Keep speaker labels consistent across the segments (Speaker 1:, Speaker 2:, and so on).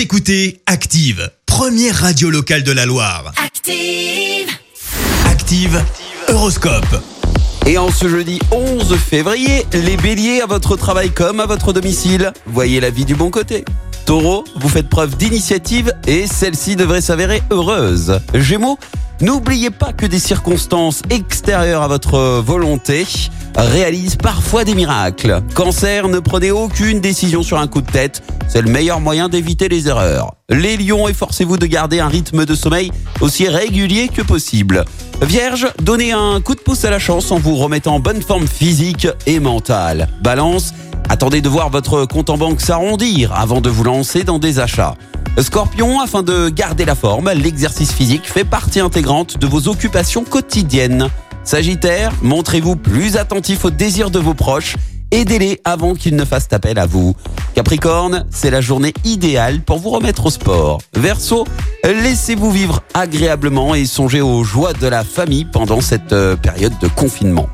Speaker 1: Vous écoutez Active, première radio locale de la Loire.
Speaker 2: Active.
Speaker 1: Active, Horoscope.
Speaker 3: Et en ce jeudi 11 février, les béliers à votre travail comme à votre domicile, voyez la vie du bon côté. Taureau, vous faites preuve d'initiative et celle-ci devrait s'avérer heureuse. Gémeaux, n'oubliez pas que des circonstances extérieures à votre volonté réalisent parfois des miracles. Cancer, ne prenez aucune décision sur un coup de tête, c'est le meilleur moyen d'éviter les erreurs. Les lions, efforcez-vous de garder un rythme de sommeil aussi régulier que possible. Vierge, donnez un coup de pouce à la chance en vous remettant en bonne forme physique et mentale. Balance, attendez de voir votre compte en banque s'arrondir avant de vous lancer dans des achats. Scorpion, afin de garder la forme, l'exercice physique fait partie intégrante de vos occupations quotidiennes. Sagittaire, montrez-vous plus attentif aux désirs de vos proches, aidez-les avant qu'ils ne fassent appel à vous. Capricorne, c'est la journée idéale pour vous remettre au sport. Verseau, laissez-vous vivre agréablement et songez aux joies de la famille pendant cette euh, période de confinement.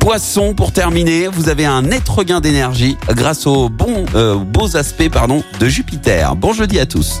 Speaker 3: Poisson, pour terminer, vous avez un net regain d'énergie grâce aux bons, euh, beaux aspects pardon, de Jupiter. Bon jeudi à tous.